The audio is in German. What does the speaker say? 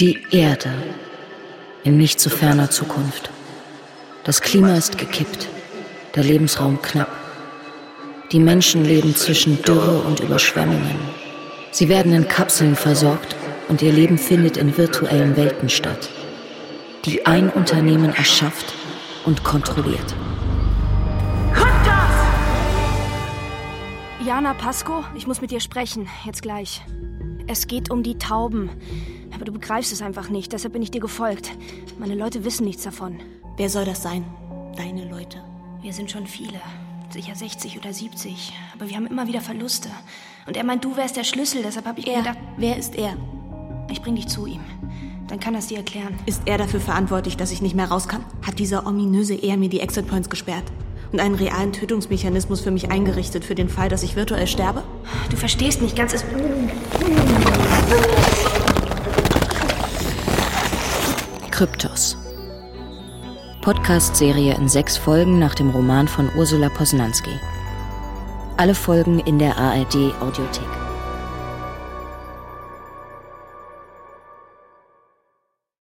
Die Erde in nicht zu ferner Zukunft. Das Klima ist gekippt, der Lebensraum knapp. Die Menschen leben zwischen Dürre und Überschwemmungen. Sie werden in Kapseln versorgt und ihr Leben findet in virtuellen Welten statt, die ein Unternehmen erschafft und kontrolliert. Jana Pasco, ich muss mit dir sprechen, jetzt gleich. Es geht um die Tauben. Aber du begreifst es einfach nicht, deshalb bin ich dir gefolgt. Meine Leute wissen nichts davon. Wer soll das sein? Deine Leute. Wir sind schon viele. Sicher 60 oder 70. Aber wir haben immer wieder Verluste. Und er meint, du wärst der Schlüssel, deshalb habe ich Er. gedacht, Wer ist er? ich bring dich zu ihm. Dann kann er es dir erklären. Ist er dafür verantwortlich, dass ich nicht mehr raus kann? Hat dieser ominöse Er mir die Exit Points gesperrt? Und einen realen Tötungsmechanismus für mich eingerichtet für den Fall, dass ich virtuell sterbe? Du verstehst nicht ganz. Es Kryptos. Podcast-Serie in sechs Folgen nach dem Roman von Ursula Posnanski. Alle Folgen in der ARD Audiothek.